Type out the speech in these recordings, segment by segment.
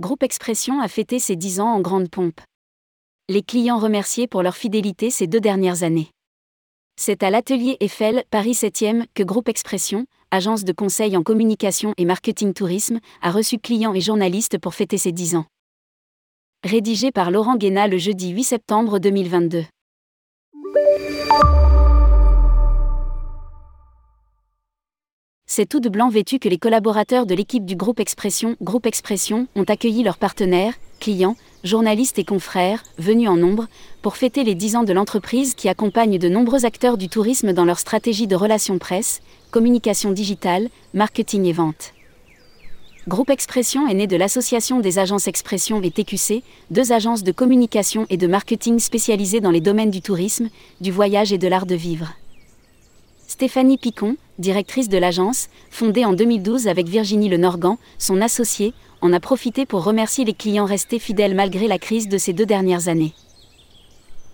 Groupe Expression a fêté ses 10 ans en grande pompe. Les clients remerciés pour leur fidélité ces deux dernières années. C'est à l'atelier Eiffel, Paris 7e, que Groupe Expression, agence de conseil en communication et marketing tourisme, a reçu clients et journalistes pour fêter ses 10 ans. Rédigé par Laurent Guéna le jeudi 8 septembre 2022. C'est tout de blanc vêtu que les collaborateurs de l'équipe du groupe Expression, Groupe Expression, ont accueilli leurs partenaires, clients, journalistes et confrères, venus en nombre, pour fêter les 10 ans de l'entreprise qui accompagne de nombreux acteurs du tourisme dans leur stratégie de relations presse, communication digitale, marketing et vente. Groupe Expression est né de l'association des agences Expression et TQC, deux agences de communication et de marketing spécialisées dans les domaines du tourisme, du voyage et de l'art de vivre. Stéphanie Picon, directrice de l'agence, fondée en 2012 avec Virginie Le Norgan, son associée, en a profité pour remercier les clients restés fidèles malgré la crise de ces deux dernières années.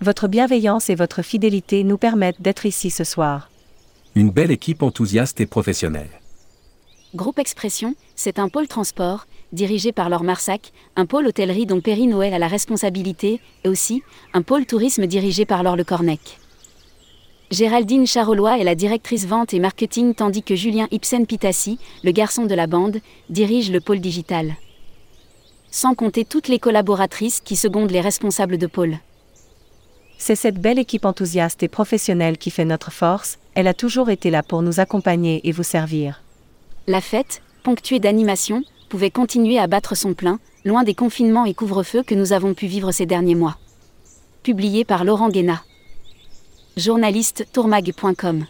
Votre bienveillance et votre fidélité nous permettent d'être ici ce soir. Une belle équipe enthousiaste et professionnelle. Groupe Expression, c'est un pôle transport, dirigé par Laure Marsac, un pôle hôtellerie dont Perry Noël a la responsabilité, et aussi un pôle tourisme dirigé par Laure Le Cornec. Géraldine Charolois est la directrice vente et marketing tandis que Julien Ibsen Pitassi, le garçon de la bande, dirige le pôle digital. Sans compter toutes les collaboratrices qui secondent les responsables de pôle. C'est cette belle équipe enthousiaste et professionnelle qui fait notre force, elle a toujours été là pour nous accompagner et vous servir. La fête, ponctuée d'animation, pouvait continuer à battre son plein, loin des confinements et couvre-feux que nous avons pu vivre ces derniers mois. Publié par Laurent Guéna journaliste tourmag.com.